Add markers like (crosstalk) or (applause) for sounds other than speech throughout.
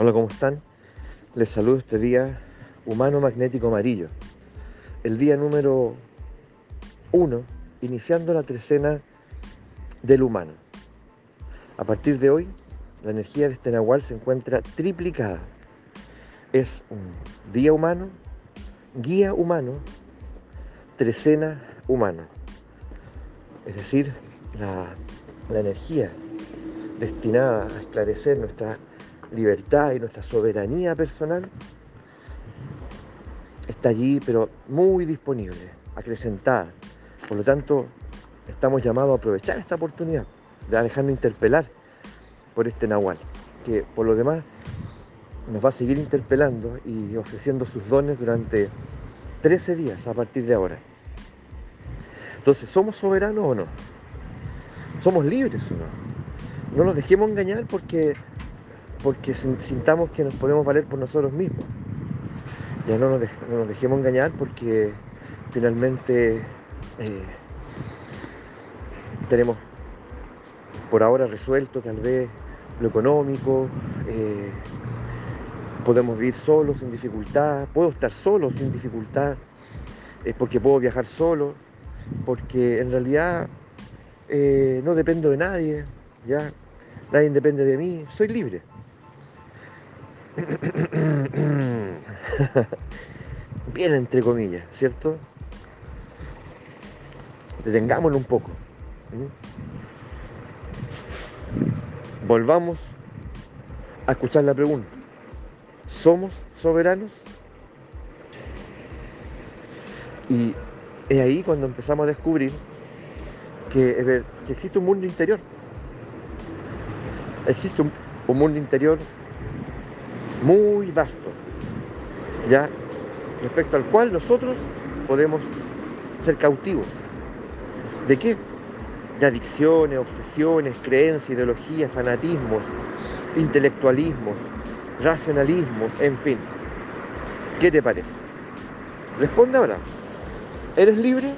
Hola, ¿cómo están? Les saludo este día humano magnético amarillo. El día número uno, iniciando la trecena del humano. A partir de hoy, la energía de este Nahual se encuentra triplicada. Es un día humano, guía humano, trecena humano. Es decir, la, la energía destinada a esclarecer nuestra libertad y nuestra soberanía personal está allí, pero muy disponible, acrecentada. Por lo tanto, estamos llamados a aprovechar esta oportunidad de dejarnos interpelar por este Nahual, que por lo demás nos va a seguir interpelando y ofreciendo sus dones durante 13 días a partir de ahora. Entonces, ¿somos soberanos o no? ¿Somos libres o no? No nos dejemos engañar porque porque sintamos que nos podemos valer por nosotros mismos. Ya no nos, dejemos engañar porque finalmente eh, tenemos por ahora resuelto tal vez lo económico, eh, podemos vivir solos sin dificultad, puedo estar solo sin dificultad, es porque puedo viajar solo, porque en realidad eh, no dependo de nadie, ya nadie depende de mí, soy libre. (coughs) Bien entre comillas, ¿cierto? Detengámoslo un poco. Volvamos a escuchar la pregunta. ¿Somos soberanos? Y es ahí cuando empezamos a descubrir que, existe un mundo interior. Existe un mundo interior muy vasto, ya respecto al cual nosotros podemos ser cautivos. ¿De qué? De adicciones, obsesiones, creencias, ideologías, fanatismos, intelectualismos, racionalismos, en fin. ¿Qué te parece? Responde ahora. ¿Eres libre?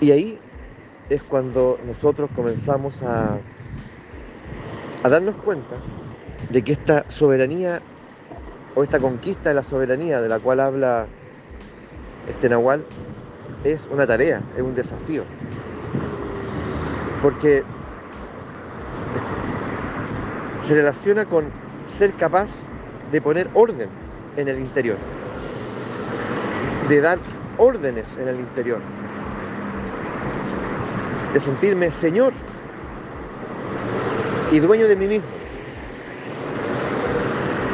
Y ahí es cuando nosotros comenzamos a, darnos cuenta de que esta soberanía o esta conquista de la soberanía de la cual habla este Nahual es una tarea, es un desafío. Porque se relaciona con ser capaz de poner orden en el interior, de dar órdenes en el interior de sentirme Señor y dueño de mí mismo.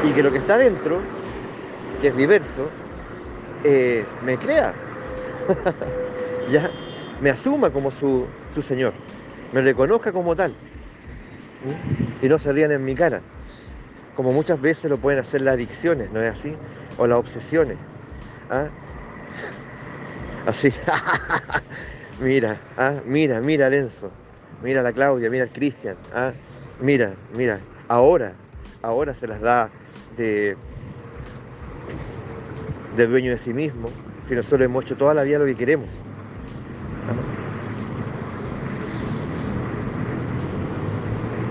Y que lo que está dentro, que es diverso, eh, me crea, (laughs) ya me asuma como su, su, Señor, me reconozca como tal y no se rían en mi cara, como muchas veces lo pueden hacer las adicciones, ¿no es así? O las obsesiones. ¿ah? (laughs) Así. (laughs) Mira, ah, mira, mira Lenzo, mira la Claudia, mira el Cristian, ah, mira, mira, ahora, ahora se las da de, de dueño de sí mismo, si nosotros hemos hecho toda la vida lo que queremos.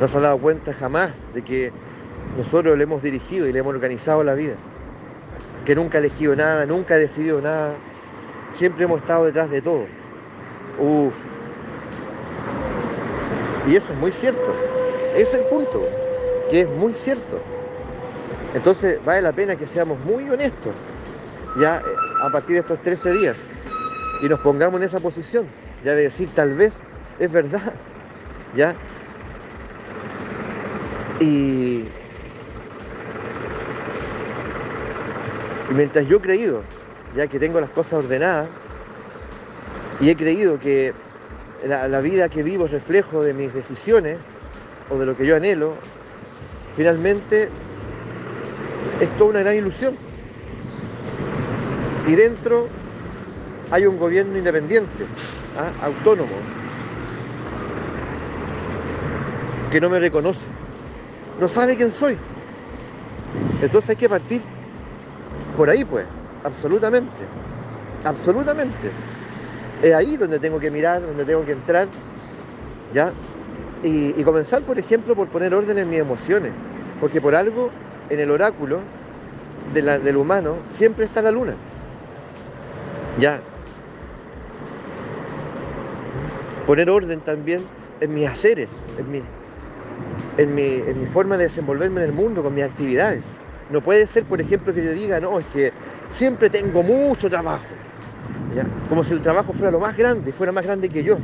No se ha dado cuenta jamás de que nosotros le hemos dirigido y le hemos organizado la vida. Que nunca ha elegido nada, nunca ha decidido nada. Siempre hemos estado detrás de todo. Uf. Y eso es muy cierto. Ese es el punto, que es muy cierto. Entonces vale la pena que seamos muy honestos ya eh, a partir de estos 13 días y nos pongamos en esa posición, ya de decir tal vez es verdad, ya. Y, y mientras yo he creído, ya que tengo las cosas ordenadas, y he creído que la, vida que vivo es reflejo de mis decisiones o de lo que yo anhelo. Finalmente es toda una gran ilusión. Y dentro hay un gobierno independiente, ¿ah? autónomo, que no me reconoce, no sabe quién soy. Entonces hay que partir por ahí, pues, absolutamente, absolutamente. Es ahí donde tengo que mirar, donde tengo que entrar, ¿ya? Y, comenzar, por ejemplo, por poner orden en mis emociones, porque por algo en el oráculo del humano siempre está la luna, ¿ya? Poner orden también en mis haceres, en mi, en mi, en mi forma de desenvolverme en el mundo, con mis actividades. No puede ser, por ejemplo, que yo diga, no, es que siempre tengo mucho trabajo. Como si el trabajo fuera lo más grande, fuera más grande que yo.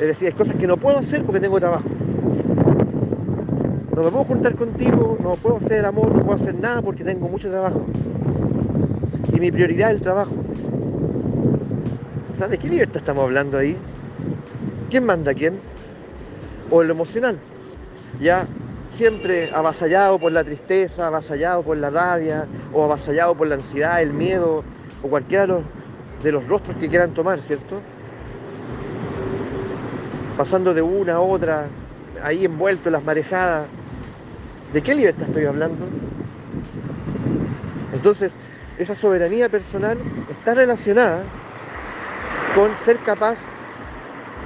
Es decir, hay cosas que no puedo hacer porque tengo trabajo. No me puedo juntar contigo, no puedo hacer el amor, no puedo hacer nada porque tengo mucho trabajo. Y mi prioridad es el trabajo. ¿Sabes de qué libertad estamos hablando ahí? ¿Quién manda a quién? O lo emocional. Ya siempre avasallado por la tristeza, avasallado por la rabia, o avasallado por la ansiedad, el miedo, o cualquiera de rostros que quieran tomar, ¿cierto? Pasando de una a otra, ahí envuelto en las marejadas. ¿De qué libertad estoy hablando? Entonces, esa soberanía personal está relacionada con ser capaz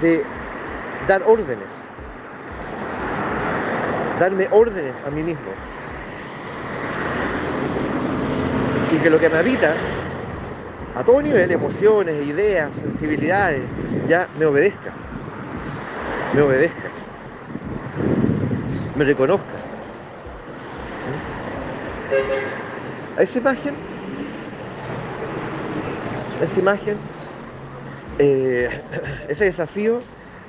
de dar órdenes darme órdenes a mí mismo. Y que lo que me habita, a todo nivel, emociones, ideas, sensibilidades, ya me obedezca. Me obedezca. Me reconozca. A esa imagen, esa imagen, eh, (clears throat) ese desafío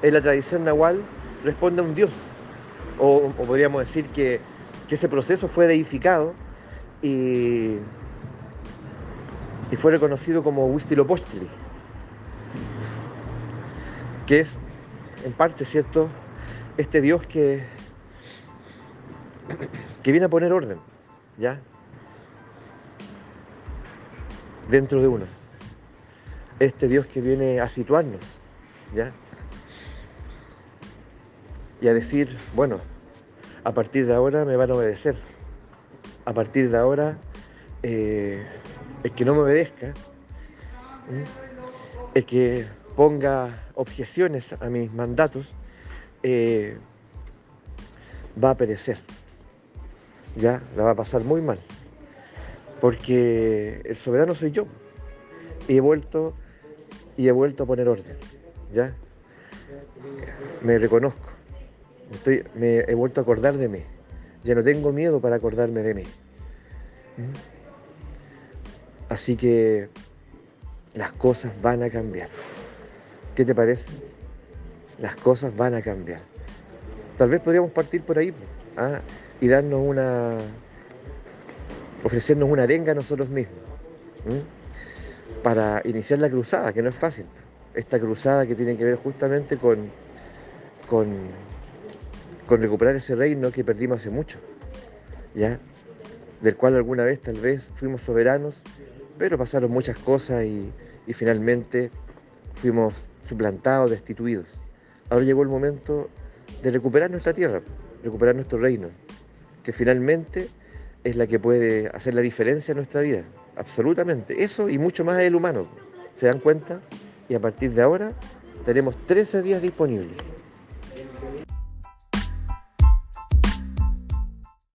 en la tradición nahual responde a un Dios, o, podríamos decir que, ese proceso fue deificado y, y fue reconocido como Huitzilopochtli, que es en parte, ¿cierto?, este Dios que, que viene a poner orden, ¿ya? Dentro de uno. Este Dios que viene a situarnos, ¿ya? y a decir, bueno, a partir de ahora me van a obedecer. A partir de ahora, eh, el que no me obedezca, el que ponga objeciones a mis mandatos, eh, va a perecer. Ya, la va a pasar muy mal. Porque el soberano soy yo. Y he vuelto, y he vuelto a poner orden. ¿Ya? Me reconozco me he vuelto a acordar de mí. Ya no tengo miedo para acordarme de mí. ¿Mm? Así que las cosas van a cambiar. ¿Qué te parece? Las cosas van a cambiar. Tal vez podríamos partir por ahí ¿ah? y darnos una, ofrecernos una arenga a nosotros mismos para iniciar la cruzada, que no es fácil. Esta cruzada que tiene que ver justamente con, con con recuperar ese reino que perdimos hace mucho, ¿ya? Del cual alguna vez tal vez fuimos soberanos, pero pasaron muchas cosas y, finalmente fuimos suplantados, destituidos. Ahora llegó el momento de recuperar nuestra tierra, recuperar nuestro reino, que finalmente es la que puede hacer la diferencia en nuestra vida, absolutamente. Eso y mucho más el humano. ¿Se dan cuenta? Y a partir de ahora tenemos 13 días disponibles.